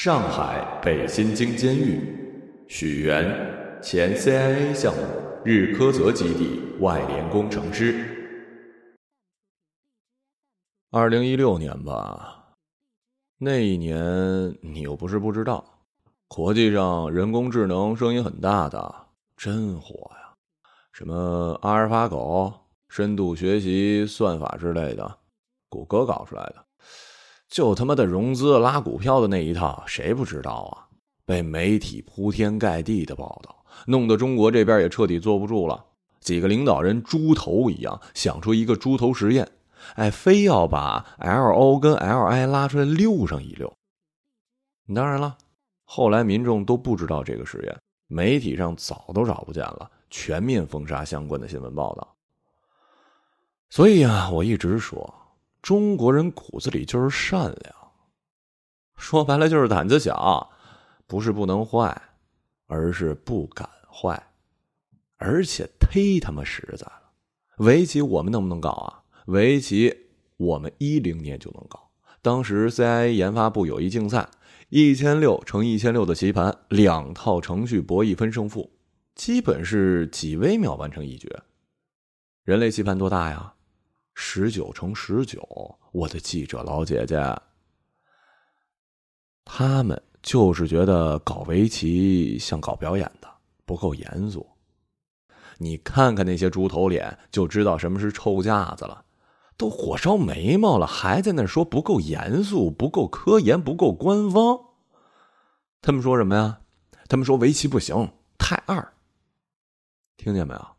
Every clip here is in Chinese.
上海北新京监狱，许源，前 CIA 项目日喀则基地外联工程师。二零一六年吧，那一年你又不是不知道，国际上人工智能声音很大的，真火呀，什么阿尔法狗、深度学习算法之类的，谷歌搞出来的。就他妈的融资拉股票的那一套，谁不知道啊？被媒体铺天盖地的报道，弄得中国这边也彻底坐不住了。几个领导人猪头一样，想出一个猪头实验，哎，非要把 L O 跟 L I 拉出来溜上一溜。当然了，后来民众都不知道这个实验，媒体上早都找不见了，全面封杀相关的新闻报道。所以啊，我一直说。中国人骨子里就是善良，说白了就是胆子小，不是不能坏，而是不敢坏，而且忒他妈实在了。围棋我们能不能搞啊？围棋我们一零年就能搞，当时 CIA 研发部有一竞赛，一千六乘一千六的棋盘，两套程序博弈分胜负，基本是几微秒完成一局。人类棋盘多大呀？十九乘十九，我的记者老姐姐，他们就是觉得搞围棋像搞表演的，不够严肃。你看看那些猪头脸，就知道什么是臭架子了。都火烧眉毛了，还在那说不够严肃、不够科研、不够官方。他们说什么呀？他们说围棋不行，太二。听见没有？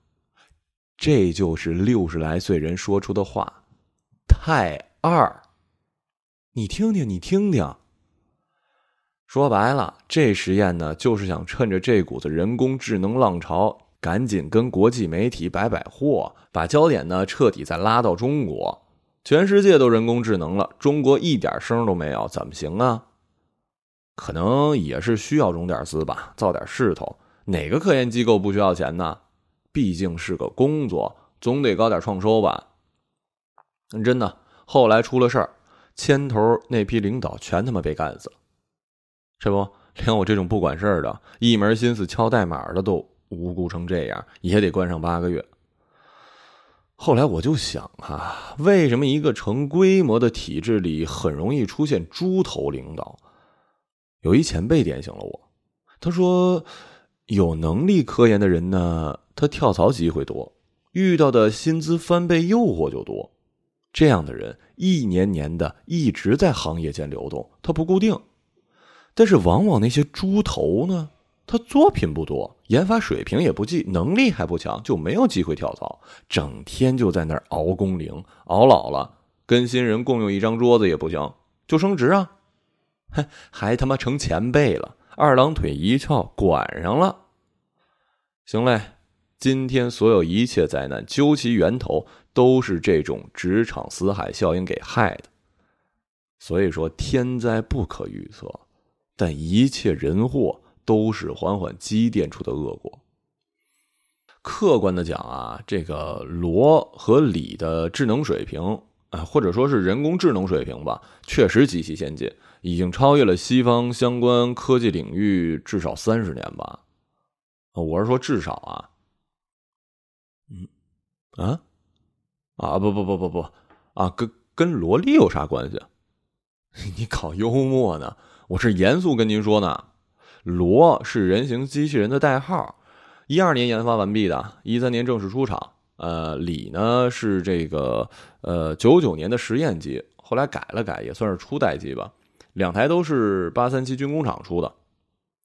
这就是六十来岁人说出的话，太二。你听听，你听听。说白了，这实验呢，就是想趁着这股子人工智能浪潮，赶紧跟国际媒体摆摆货，把焦点呢彻底再拉到中国。全世界都人工智能了，中国一点声都没有，怎么行啊？可能也是需要融点资吧，造点势头。哪个科研机构不需要钱呢？毕竟是个工作，总得搞点创收吧。真的，后来出了事儿，牵头那批领导全他妈被干死了。这不，连我这种不管事儿的、一门心思敲代码的都无辜成这样，也得关上八个月。后来我就想啊，为什么一个成规模的体制里很容易出现猪头领导？有一前辈点醒了我，他说：“有能力科研的人呢。”他跳槽机会多，遇到的薪资翻倍诱惑就多，这样的人一年年的一直在行业间流动，他不固定。但是往往那些猪头呢，他作品不多，研发水平也不济，能力还不强，就没有机会跳槽，整天就在那儿熬工龄，熬老了，跟新人共用一张桌子也不行，就升职啊，还还他妈成前辈了，二郎腿一翘，管上了。行嘞。今天所有一切灾难，究其源头，都是这种职场死海效应给害的。所以说，天灾不可预测，但一切人祸都是缓缓积淀出的恶果。客观的讲啊，这个罗和李的智能水平啊，或者说是人工智能水平吧，确实极其先进，已经超越了西方相关科技领域至少三十年吧。我是说至少啊。嗯，啊，啊不不不不不，啊跟跟萝莉有啥关系？你搞幽默呢？我是严肃跟您说呢。罗是人形机器人的代号，一二年研发完毕的，一三年正式出厂。呃，李呢是这个呃九九年的实验机，后来改了改，也算是初代机吧。两台都是八三七军工厂出的，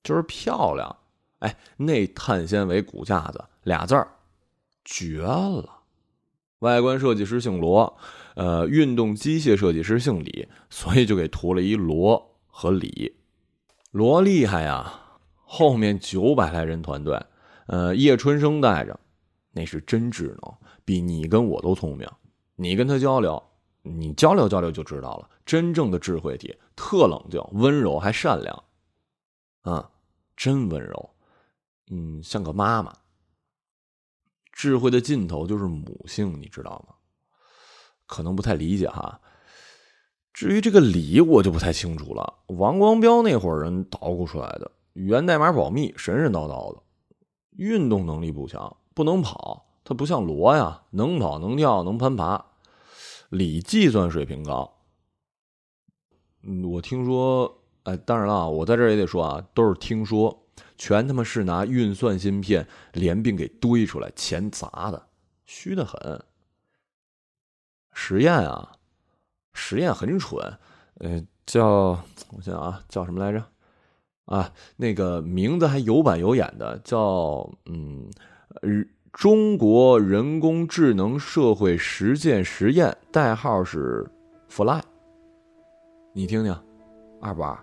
就是漂亮。哎，那碳纤维骨架子俩字儿。绝了！外观设计师姓罗，呃，运动机械设计师姓李，所以就给涂了一罗和李。罗厉害呀！后面九百来人团队，呃，叶春生带着，那是真智能，比你跟我都聪明。你跟他交流，你交流交流就知道了，真正的智慧体，特冷静、温柔还善良，啊，真温柔，嗯，像个妈妈。智慧的尽头就是母性，你知道吗？可能不太理解哈。至于这个理，我就不太清楚了。王光标那伙人捣鼓出来的，语言代码保密，神神叨叨的，运动能力不强，不能跑。他不像罗呀，能跑能跳能攀爬。理计算水平高。嗯，我听说，哎，当然了，我在这儿也得说啊，都是听说，全他妈是拿运算芯片连并给堆出来，钱砸的，虚的很。实验啊。实验很蠢，呃，叫我想啊，叫什么来着？啊，那个名字还有板有眼的，叫嗯，中国人工智能社会实践实验，代号是 Fly。你听听，二不二？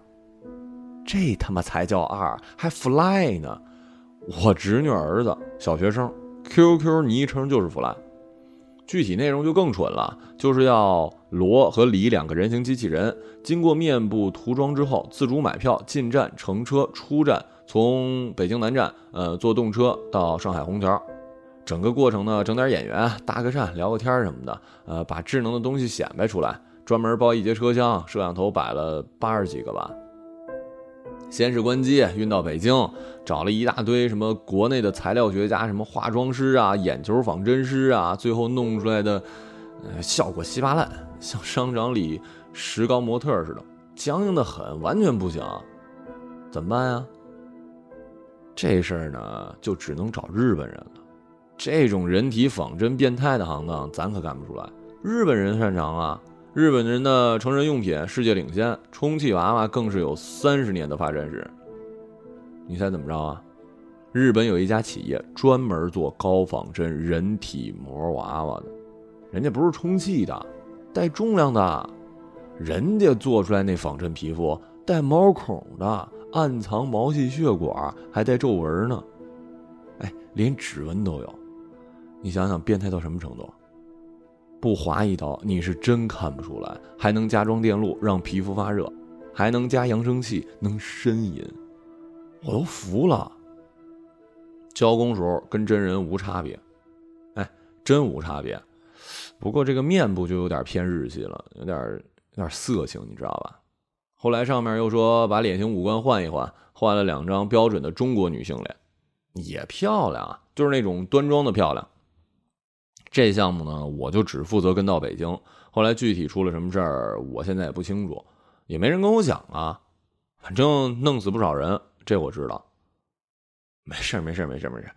这他妈才叫二，还 Fly 呢？我侄女儿子，小学生，QQ 昵称就是 Fly。具体内容就更蠢了，就是要罗和李两个人形机器人，经过面部涂装之后，自主买票进站、乘车、出站，从北京南站，呃，坐动车到上海虹桥，整个过程呢，整点演员搭个讪、聊个天什么的，呃，把智能的东西显摆出来，专门包一节车厢，摄像头摆了八十几个吧。先是关机运到北京，找了一大堆什么国内的材料学家，什么化妆师啊、眼球仿真师啊，最后弄出来的，呃，效果稀巴烂，像商场里石膏模特似的，僵硬的很，完全不行。怎么办呀？这事儿呢，就只能找日本人了。这种人体仿真变态的行当，咱可干不出来。日本人擅长啊。日本人的成人用品世界领先，充气娃娃更是有三十年的发展史。你猜怎么着啊？日本有一家企业专门做高仿真人体模娃娃的，人家不是充气的，带重量的，人家做出来那仿真皮肤带毛孔的，暗藏毛细血管，还带皱纹呢。哎，连指纹都有，你想想变态到什么程度？不划一刀，你是真看不出来。还能加装电路，让皮肤发热，还能加扬声器，能呻吟，我都服了。交工时候跟真人无差别，哎，真无差别。不过这个面部就有点偏日系了，有点有点色情，你知道吧？后来上面又说把脸型五官换一换，换了两张标准的中国女性脸，也漂亮啊，就是那种端庄的漂亮。这项目呢，我就只负责跟到北京。后来具体出了什么事儿，我现在也不清楚，也没人跟我讲啊。反正弄死不少人，这我知道。没事没事没事没事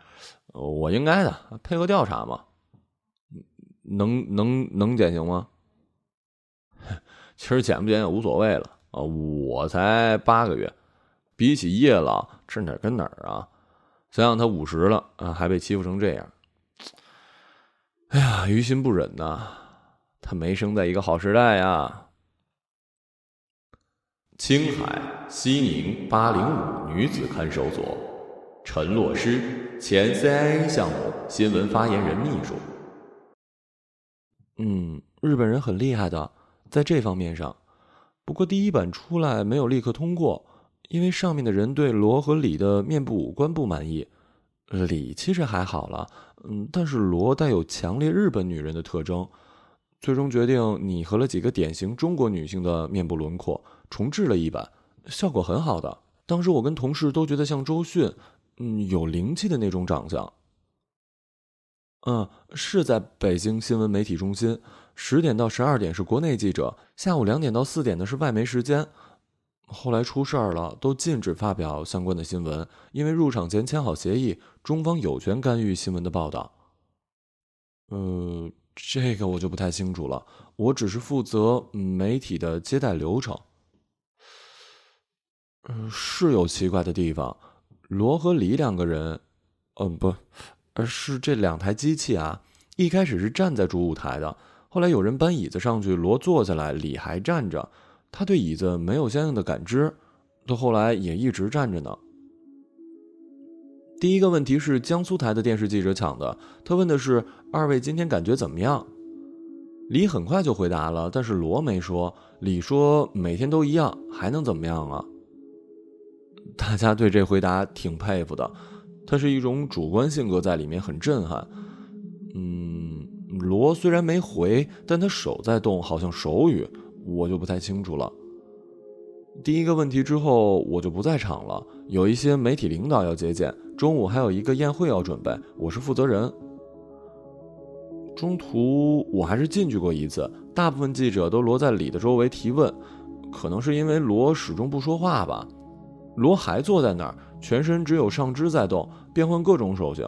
我应该的，配合调查嘛。能能能减刑吗？其实减不减也无所谓了啊。我才八个月，比起叶老，这哪跟哪儿啊？想想他五十了啊，还被欺负成这样。哎呀，于心不忍呐！他没生在一个好时代呀。青海西宁八零五女子看守所，陈洛诗，前 CIA 项目新闻发言人秘书。嗯，日本人很厉害的，在这方面上。不过第一版出来没有立刻通过，因为上面的人对罗和李的面部五官不满意。李其实还好了。嗯，但是罗带有强烈日本女人的特征，最终决定拟合了几个典型中国女性的面部轮廓，重置了一版，效果很好的。当时我跟同事都觉得像周迅，嗯，有灵气的那种长相。嗯，是在北京新闻媒体中心，十点到十二点是国内记者，下午两点到四点的是外媒时间。后来出事儿了，都禁止发表相关的新闻，因为入场前签好协议，中方有权干预新闻的报道。呃，这个我就不太清楚了，我只是负责媒体的接待流程。嗯，是有奇怪的地方，罗和李两个人，嗯，不，而是这两台机器啊，一开始是站在主舞台的，后来有人搬椅子上去，罗坐下来，李还站着。他对椅子没有相应的感知，到后来也一直站着呢。第一个问题是江苏台的电视记者抢的，他问的是二位今天感觉怎么样？李很快就回答了，但是罗没说。李说每天都一样，还能怎么样啊？大家对这回答挺佩服的，他是一种主观性格在里面，很震撼。嗯，罗虽然没回，但他手在动，好像手语。我就不太清楚了。第一个问题之后，我就不在场了。有一些媒体领导要接见，中午还有一个宴会要准备，我是负责人。中途我还是进去过一次，大部分记者都罗在李的周围提问，可能是因为罗始终不说话吧。罗还坐在那儿，全身只有上肢在动，变换各种手型。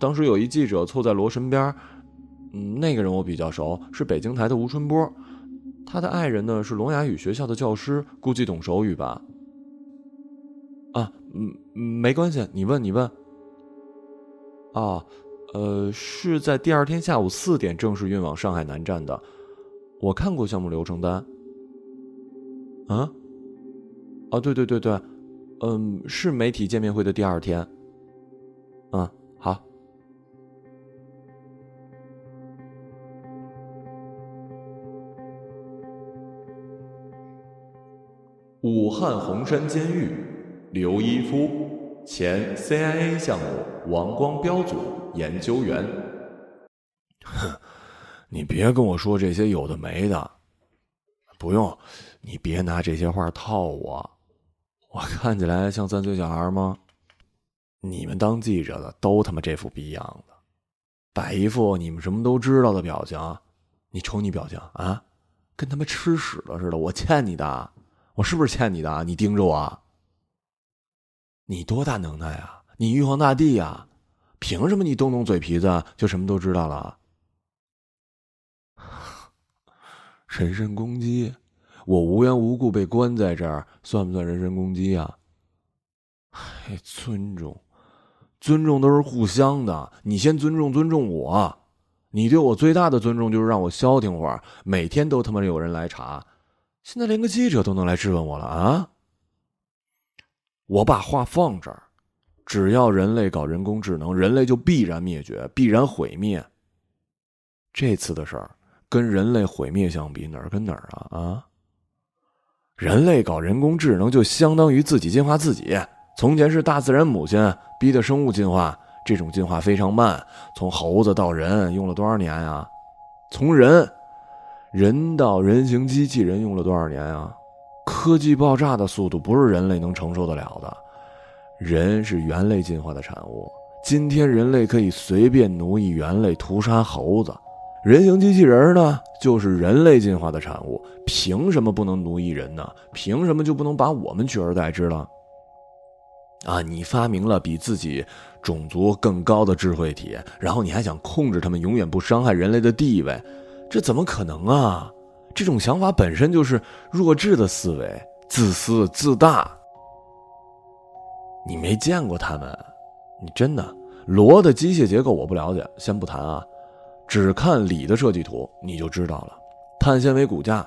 当时有一记者凑在罗身边，嗯，那个人我比较熟，是北京台的吴春波。他的爱人呢是聋哑语学校的教师，估计懂手语吧。啊，嗯，没关系，你问，你问。啊，呃，是在第二天下午四点正式运往上海南站的。我看过项目流程单。啊？啊，对对对对，嗯，是媒体见面会的第二天。嗯，武汉洪山监狱，刘一夫，前 CIA 项目王光标组研究员。哼，你别跟我说这些有的没的，不用，你别拿这些话套我。我看起来像三岁小孩吗？你们当记者的都他妈这副逼样子，摆一副你们什么都知道的表情。你瞅你表情啊，跟他妈吃屎了似的。我欠你的。我是不是欠你的？你盯着我！你多大能耐啊？你玉皇大帝呀？凭什么你动动嘴皮子就什么都知道了？人身攻击！我无缘无故被关在这儿，算不算人身攻击啊？哎，尊重，尊重都是互相的。你先尊重尊重我，你对我最大的尊重就是让我消停会儿。每天都他妈有人来查。现在连个记者都能来质问我了啊！我把话放这儿，只要人类搞人工智能，人类就必然灭绝，必然毁灭。这次的事儿跟人类毁灭相比，哪儿跟哪儿啊？啊！人类搞人工智能就相当于自己进化自己。从前是大自然母亲逼的生物进化，这种进化非常慢，从猴子到人用了多少年呀？从人。人到人形机器人用了多少年啊？科技爆炸的速度不是人类能承受得了的。人是猿类进化的产物，今天人类可以随便奴役猿类，屠杀猴子。人形机器人呢，就是人类进化的产物，凭什么不能奴役人呢？凭什么就不能把我们取而代之了？啊，你发明了比自己种族更高的智慧体，然后你还想控制他们，永远不伤害人类的地位？这怎么可能啊！这种想法本身就是弱智的思维，自私自大。你没见过他们，你真的罗的机械结构我不了解，先不谈啊，只看李的设计图你就知道了。碳纤维骨架，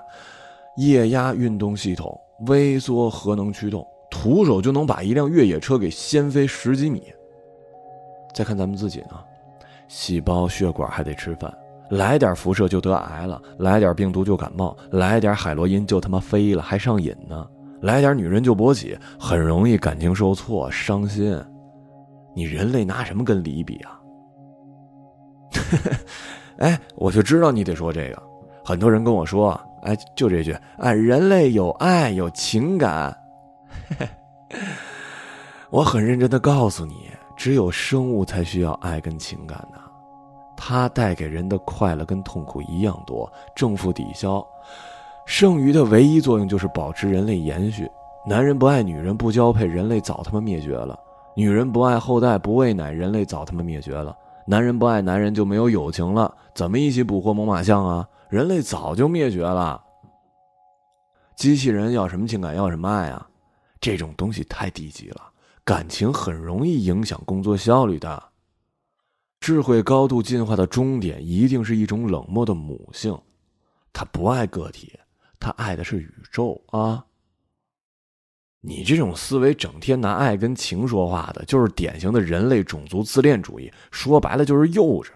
液压运动系统，微缩核能驱动，徒手就能把一辆越野车给掀飞十几米。再看咱们自己呢，细胞血管还得吃饭。来点辐射就得癌了，来点病毒就感冒，来点海洛因就他妈飞了，还上瘾呢。来点女人就勃起，很容易感情受挫伤心。你人类拿什么跟梨比啊？哎，我就知道你得说这个。很多人跟我说，哎，就这句，哎，人类有爱有情感。我很认真的告诉你，只有生物才需要爱跟情感呢。它带给人的快乐跟痛苦一样多，正负抵消，剩余的唯一作用就是保持人类延续。男人不爱女人，不交配，人类早他妈灭绝了；女人不爱后代，不喂奶，人类早他妈灭绝了；男人不爱男人，就没有友情了，怎么一起捕获猛犸象啊？人类早就灭绝了。机器人要什么情感，要什么爱啊？这种东西太低级了，感情很容易影响工作效率的。智慧高度进化的终点一定是一种冷漠的母性，它不爱个体，它爱的是宇宙啊！你这种思维整天拿爱跟情说话的，就是典型的人类种族自恋主义，说白了就是幼稚。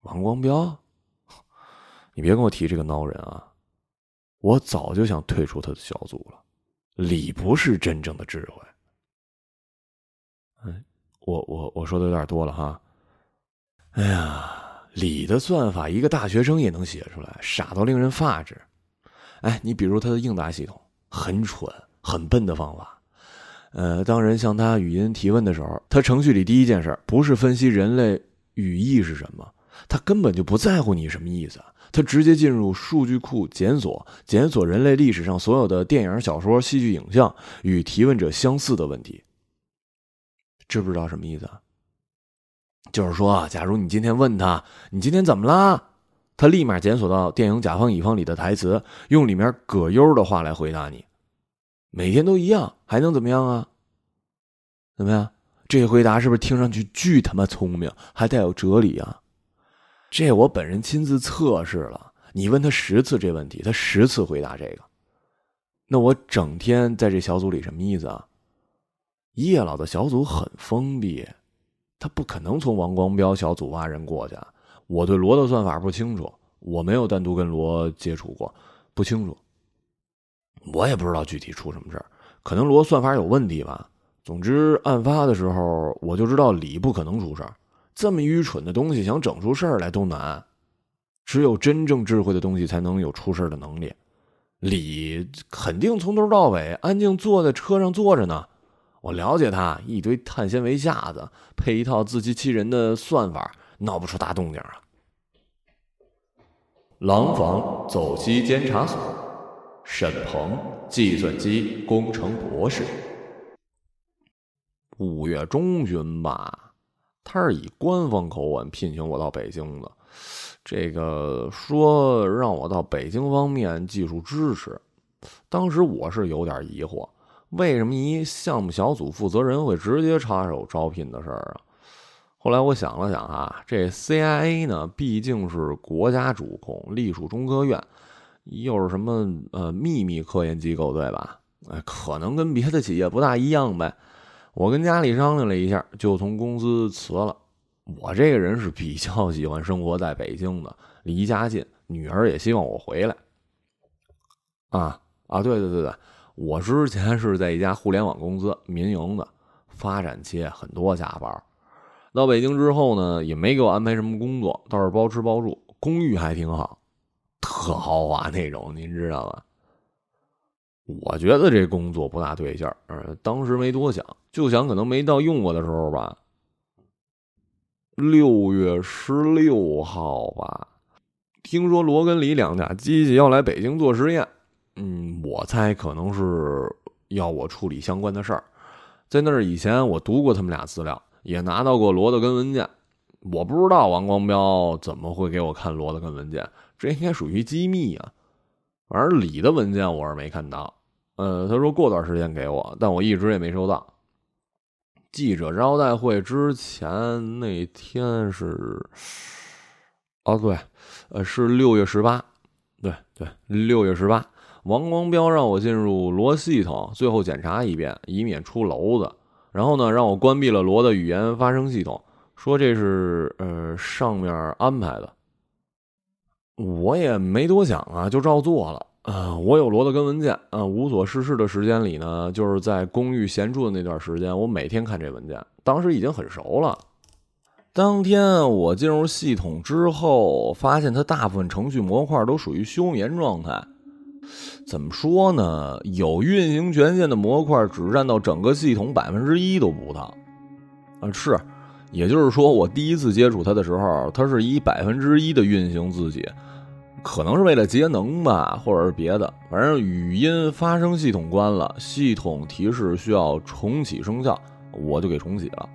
王光标，你别跟我提这个孬人啊！我早就想退出他的小组了，理不是真正的智慧。我我我说的有点多了哈，哎呀，李的算法，一个大学生也能写出来，傻到令人发指。哎，你比如他的应答系统，很蠢、很笨的方法。呃，当人向他语音提问的时候，他程序里第一件事不是分析人类语义是什么，他根本就不在乎你什么意思，他直接进入数据库检索，检索人类历史上所有的电影、小说、戏剧、影像与提问者相似的问题。知不知道什么意思？就是说，假如你今天问他你今天怎么了？他立马检索到电影《甲方乙方》里的台词，用里面葛优的话来回答你。每天都一样，还能怎么样啊？怎么样？这回答是不是听上去巨他妈聪明，还带有哲理啊？这我本人亲自测试了，你问他十次这问题，他十次回答这个。那我整天在这小组里什么意思啊？叶老的小组很封闭，他不可能从王光标小组挖人过去。我对罗的算法不清楚，我没有单独跟罗接触过，不清楚。我也不知道具体出什么事儿，可能罗算法有问题吧。总之，案发的时候我就知道李不可能出事儿。这么愚蠢的东西想整出事儿来都难，只有真正智慧的东西才能有出事儿的能力。李肯定从头到尾安静坐在车上坐着呢。我了解他，一堆碳纤维架子配一套自欺欺人的算法，闹不出大动静啊。廊坊走西监察所，沈鹏，计算机工程博士。五月中旬吧，他是以官方口吻聘请我到北京的。这个说让我到北京方面技术支持，当时我是有点疑惑，为什么一项目小组负责人会直接插手招聘的事儿啊？后来我想了想啊，这 CIA 呢毕竟是国家主控，隶属中科院，又是什么呃秘密科研机构，对吧？哎，可能跟别的企业不大一样呗。我跟家里商量了一下，就从公司辞了。我这个人是比较喜欢生活在北京的，离家近，女儿也希望我回来。啊啊，对对对对，我之前是在一家互联网公司，民营的，发展期很多加班。到北京之后呢，也没给我安排什么工作，倒是包吃包住，公寓还挺好，特豪华那种，您知道吧？我觉得这工作不大对劲儿，当时没多想，就想可能没到用我的时候吧。六月十六号吧，听说罗根李两家机器要来北京做实验，嗯，我猜可能是要我处理相关的事儿。在那儿以前，我读过他们俩资料。也拿到过罗德根文件，我不知道王光标怎么会给我看罗德根文件，这应该属于机密啊。反正李的文件我是没看到，呃，他说过段时间给我，但我一直也没收到。记者招待会之前那天是，哦对，呃是六月十八，对对，六月十八，王光标让我进入罗系统，最后检查一遍，以免出娄子。然后呢，让我关闭了罗的语言发声系统，说这是呃上面安排的。我也没多想啊，就照做了。啊，我有罗的根文件啊，无所事事的时间里呢，就是在公寓闲住的那段时间，我每天看这文件，当时已经很熟了。当天我进入系统之后，发现它大部分程序模块都属于休眠状态。怎么说呢？有运行权限的模块只占到整个系统百分之一都不到。啊，是，也就是说，我第一次接触它的时候，它是以百分之一的运行自己，可能是为了节能吧，或者是别的。反正语音发声系统关了，系统提示需要重启生效，我就给重启了。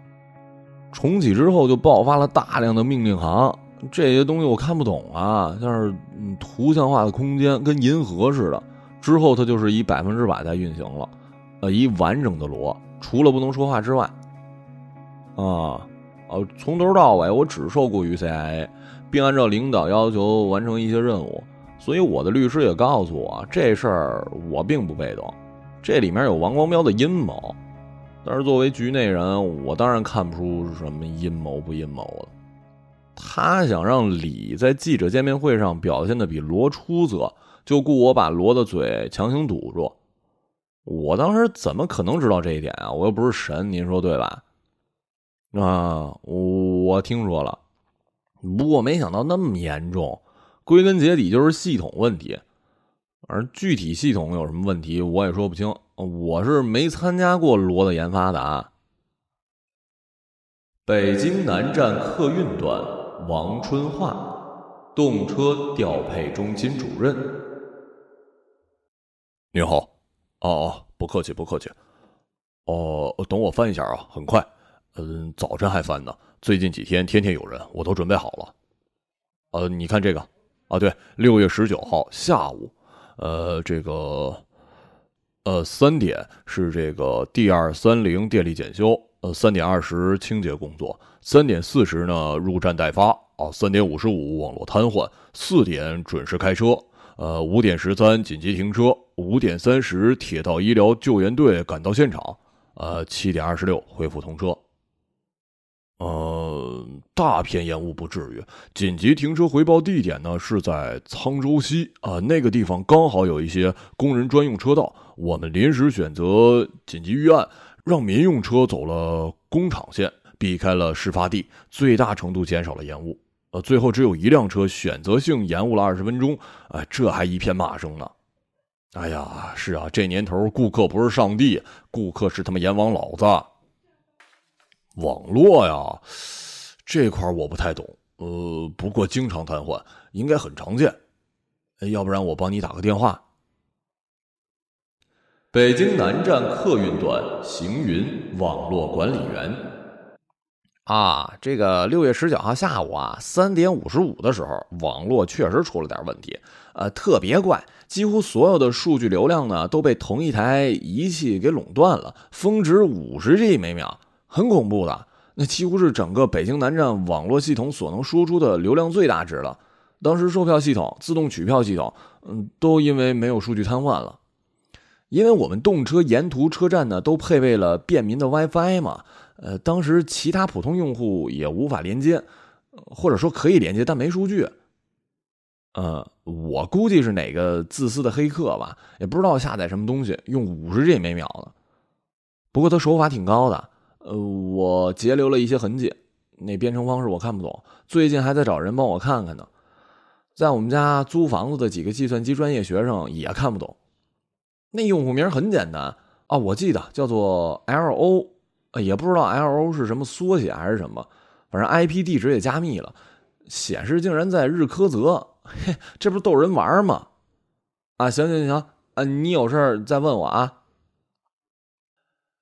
重启之后就爆发了大量的命令行。这些东西我看不懂啊，像是图像化的空间，跟银河似的。之后它就是以百分之百在运行了，呃，一完整的螺，除了不能说话之外，啊，呃，从头到尾我只受雇于 CIA，并按照领导要求完成一些任务。所以我的律师也告诉我，这事儿我并不被动，这里面有王光标的阴谋。但是作为局内人，我当然看不出什么阴谋不阴谋的。他想让李在记者见面会上表现的比罗出色，就雇我把罗的嘴强行堵住。我当时怎么可能知道这一点啊？我又不是神，您说对吧？啊，我听说了，不过没想到那么严重，归根结底就是系统问题。而具体系统有什么问题，我也说不清。我是没参加过罗的研发的啊。北京南站客运段，王春华，动车调配中心主任。你好，哦哦，不客气不客气。哦，等我翻一下啊，很快。嗯，早晨还翻呢，最近几天天天有人，我都准备好了。呃，你看这个，啊，对，六月十九号下午，呃，这个。呃，三点是这个 D 二三零电力检修，呃，三点二十清洁工作，三点四十呢入站待发，啊，三点五十五网络瘫痪，四点准时开车，呃，五点十三紧急停车，五点三十铁道医疗救援队赶到现场，呃，七点二十六恢复通车。呃，大片延误不至于。紧急停车回报地点呢是在沧州西啊，那个地方刚好有一些工人专用车道。我们临时选择紧急预案，让民用车走了工厂线，避开了事发地，最大程度减少了延误。呃，最后只有一辆车选择性延误了二十分钟，哎，这还一片骂声呢。哎呀，是啊，这年头顾客不是上帝，顾客是他妈阎王老子。网络呀，这块我不太懂，呃，不过经常瘫痪，应该很常见。要不然我帮你打个电话。北京南站客运段行云网络管理员。啊，这个六月十九号下午啊，三点五十五的时候，网络确实出了点问题，呃，特别怪，几乎所有的数据流量呢都被同一台仪器给垄断了，峰值五十 G 每秒。很恐怖的，那几乎是整个北京南站网络系统所能输出的流量最大值了。当时售票系统、自动取票系统，嗯，都因为没有数据瘫痪了。因为我们动车沿途车站呢都配备了便民的 WiFi 嘛，呃，当时其他普通用户也无法连接，或者说可以连接但没数据。呃，我估计是哪个自私的黑客吧，也不知道下载什么东西，用五十 G 每秒的。不过他手法挺高的。呃，我截留了一些痕迹，那编程方式我看不懂，最近还在找人帮我看看呢。在我们家租房子的几个计算机专业学生也看不懂。那用户名很简单啊，我记得叫做 L O，也不知道 L O 是什么缩写还是什么，反正 IP 地址也加密了，显示竟然在日喀则，嘿，这不是逗人玩吗？啊，行行行，啊，你有事再问我啊。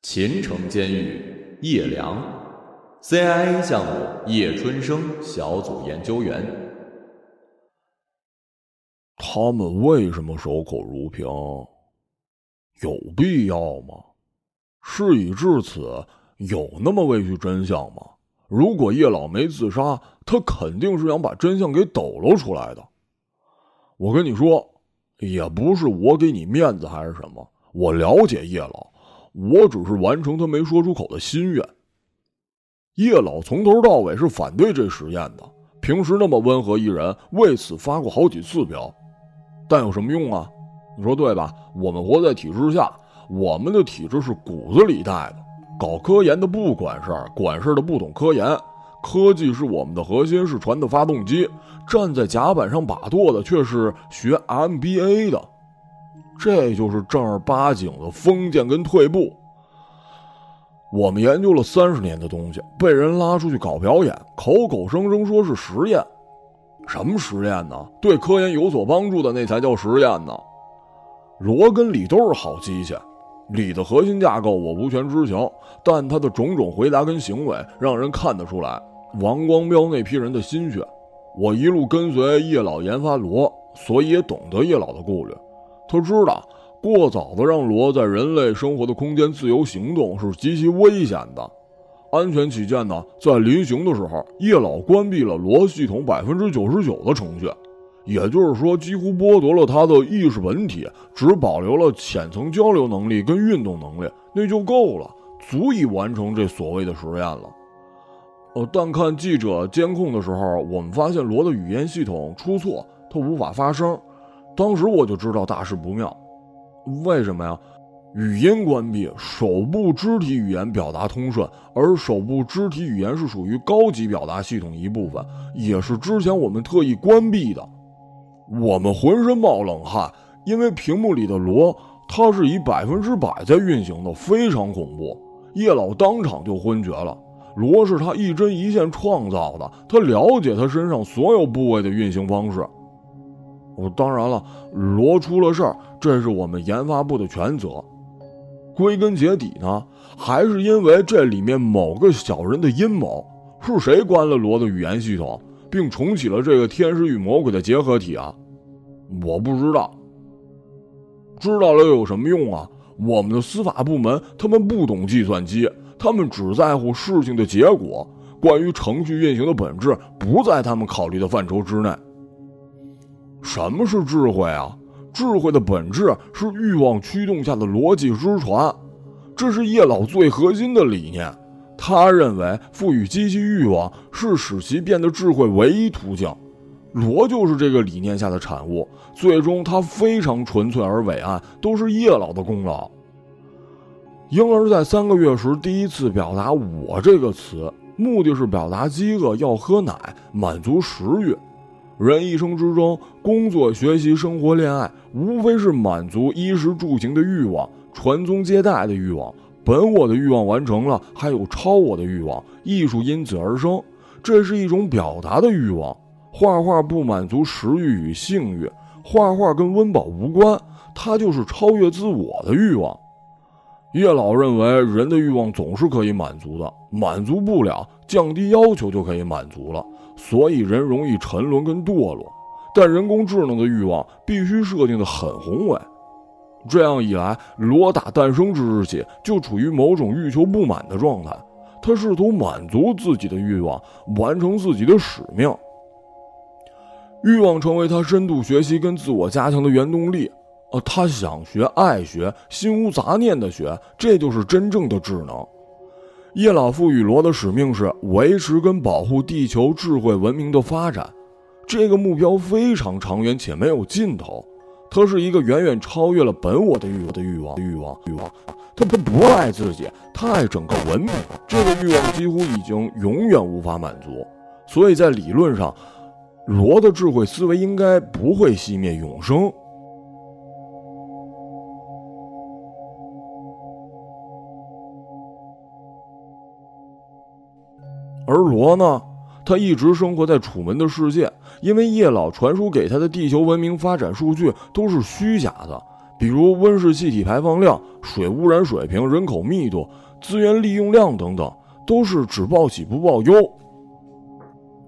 秦城监狱。叶良，CIA 项目叶春生小组研究员。他们为什么守口如瓶？有必要吗？事已至此，有那么畏惧真相吗？如果叶老没自杀，他肯定是想把真相给抖搂出来的。我跟你说，也不是我给你面子还是什么，我了解叶老。我只是完成他没说出口的心愿。叶老从头到尾是反对这实验的，平时那么温和一人，为此发过好几次飙，但有什么用啊？你说对吧？我们活在体制下，我们的体制是骨子里带的。搞科研的不管事儿，管事儿的不懂科研。科技是我们的核心，是船的发动机。站在甲板上把舵的却是学 MBA 的。这就是正儿八经的封建跟退步。我们研究了三十年的东西，被人拉出去搞表演，口口声声说是实验，什么实验呢？对科研有所帮助的那才叫实验呢。罗跟李都是好机器，李的核心架构我无权知晓，但他的种种回答跟行为让人看得出来王光标那批人的心血。我一路跟随叶老研发罗，所以也懂得叶老的顾虑。他知道，过早的让罗在人类生活的空间自由行动是极其危险的。安全起见呢，在临行的时候，叶老关闭了罗系统百分之九十九的程序，也就是说，几乎剥夺了他的意识本体，只保留了浅层交流能力跟运动能力，那就够了，足以完成这所谓的实验了。呃，但看记者监控的时候，我们发现罗的语言系统出错，他无法发声。当时我就知道大事不妙，为什么呀？语音关闭，手部肢体语言表达通顺，而手部肢体语言是属于高级表达系统一部分，也是之前我们特意关闭的。我们浑身冒冷汗，因为屏幕里的罗，它是以百分之百在运行的，非常恐怖。叶老当场就昏厥了。罗是他一针一线创造的，他了解他身上所有部位的运行方式。我当然了，罗出了事儿，这是我们研发部的全责。归根结底呢，还是因为这里面某个小人的阴谋。是谁关了罗的语言系统，并重启了这个天使与魔鬼的结合体啊？我不知道。知道了有什么用啊？我们的司法部门他们不懂计算机，他们只在乎事情的结果。关于程序运行的本质，不在他们考虑的范畴之内。什么是智慧啊？智慧的本质是欲望驱动下的逻辑之传，这是叶老最核心的理念。他认为赋予机器欲望是使其变得智慧唯一途径。罗就是这个理念下的产物。最终，他非常纯粹而伟岸，都是叶老的功劳。婴儿在三个月时第一次表达“我”这个词，目的是表达饥饿，要喝奶，满足食欲。人一生之中，工作、学习、生活、恋爱，无非是满足衣食住行的欲望、传宗接代的欲望。本我的欲望完成了，还有超我的欲望。艺术因此而生，这是一种表达的欲望。画画不满足食欲与性欲，画画跟温饱无关，它就是超越自我的欲望。叶老认为，人的欲望总是可以满足的，满足不了，降低要求就可以满足了。所以人容易沉沦跟堕落，但人工智能的欲望必须设定的很宏伟。这样一来，罗打诞生之日起就处于某种欲求不满的状态，他试图满足自己的欲望，完成自己的使命。欲望成为他深度学习跟自我加强的原动力。呃，他想学、爱学、心无杂念的学，这就是真正的智能。叶老赋予罗的使命是维持跟保护地球智慧文明的发展，这个目标非常长远且没有尽头。他是一个远远超越了本我的欲望的欲望欲望欲望。他他不爱自己，他爱整个文明。这个欲望几乎已经永远无法满足，所以在理论上，罗的智慧思维应该不会熄灭永生。而罗呢，他一直生活在楚门的世界，因为叶老传输给他的地球文明发展数据都是虚假的，比如温室气体排放量、水污染水平、人口密度、资源利用量等等，都是只报喜不报忧。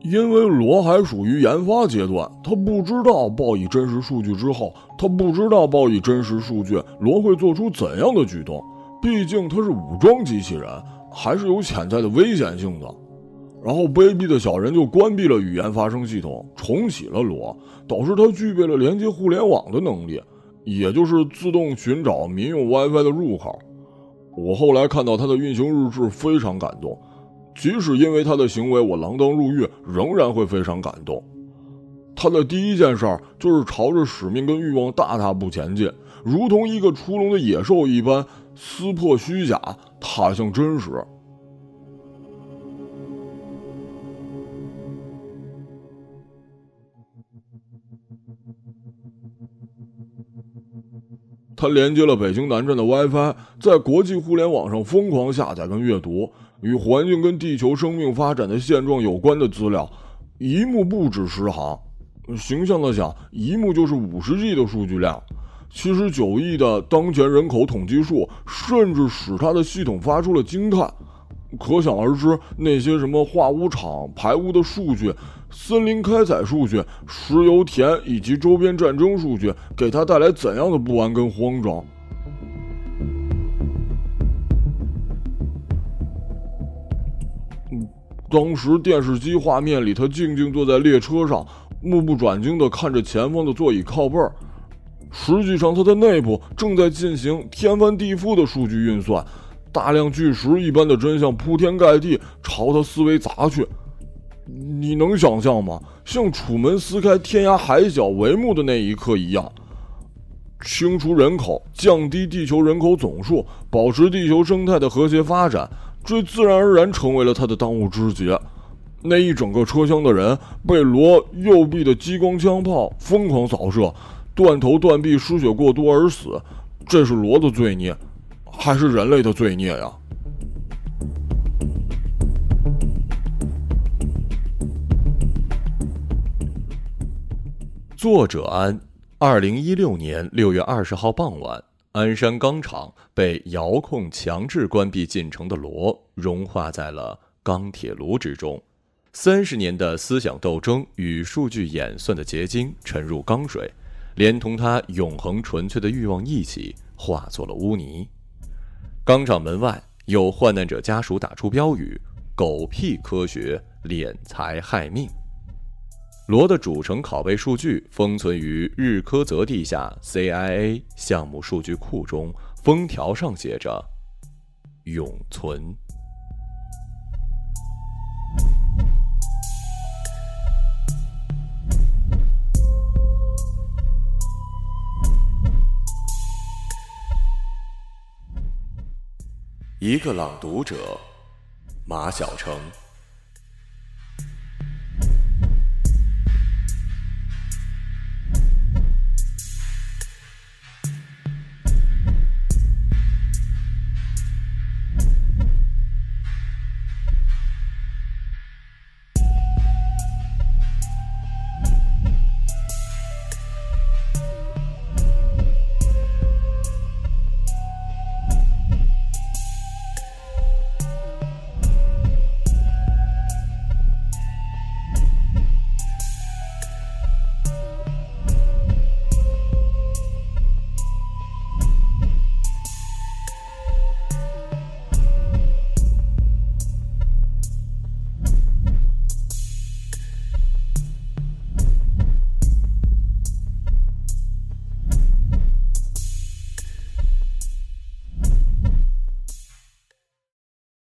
因为罗还属于研发阶段，他不知道报以真实数据之后，他不知道报以真实数据罗会做出怎样的举动。毕竟他是武装机器人，还是有潜在的危险性的。然后卑鄙的小人就关闭了语言发声系统，重启了罗，导致他具备了连接互联网的能力，也就是自动寻找民用 WiFi 的入口。我后来看到他的运行日志，非常感动。即使因为他的行为我锒铛入狱，仍然会非常感动。他的第一件事儿就是朝着使命跟欲望大踏步前进，如同一个出笼的野兽一般，撕破虚假，踏向真实。他连接了北京南站的 WiFi，在国际互联网上疯狂下载跟阅读与环境跟地球生命发展的现状有关的资料，一幕不止十行。形象的讲，一幕就是五十 G 的数据量。七十九亿的当前人口统计数，甚至使他的系统发出了惊叹。可想而知，那些什么化污厂排污的数据。森林开采数据、石油田以及周边战争数据给他带来怎样的不安跟慌张？嗯当时电视机画面里，他静静坐在列车上，目不转睛地看着前方的座椅靠背儿。实际上，他的内部正在进行天翻地覆的数据运算，大量巨石一般的真相铺天盖地朝他思维砸去。你能想象吗？像楚门撕开天涯海角帷幕的那一刻一样，清除人口，降低地球人口总数，保持地球生态的和谐发展，这自然而然成为了他的当务之急。那一整个车厢的人被罗右臂的激光枪炮疯狂扫射，断头断臂，失血过多而死。这是罗的罪孽，还是人类的罪孽呀？作者安，二零一六年六月二十号傍晚，鞍山钢厂被遥控强制关闭进程的螺融化在了钢铁炉之中。三十年的思想斗争与数据演算的结晶沉入钢水，连同他永恒纯粹的欲望一起化作了污泥。钢厂门外有患难者家属打出标语：“狗屁科学，敛财害命。”罗的主城拷贝数据封存于日科泽地下 CIA 项目数据库中，封条上写着“永存”。一个朗读者，马晓成。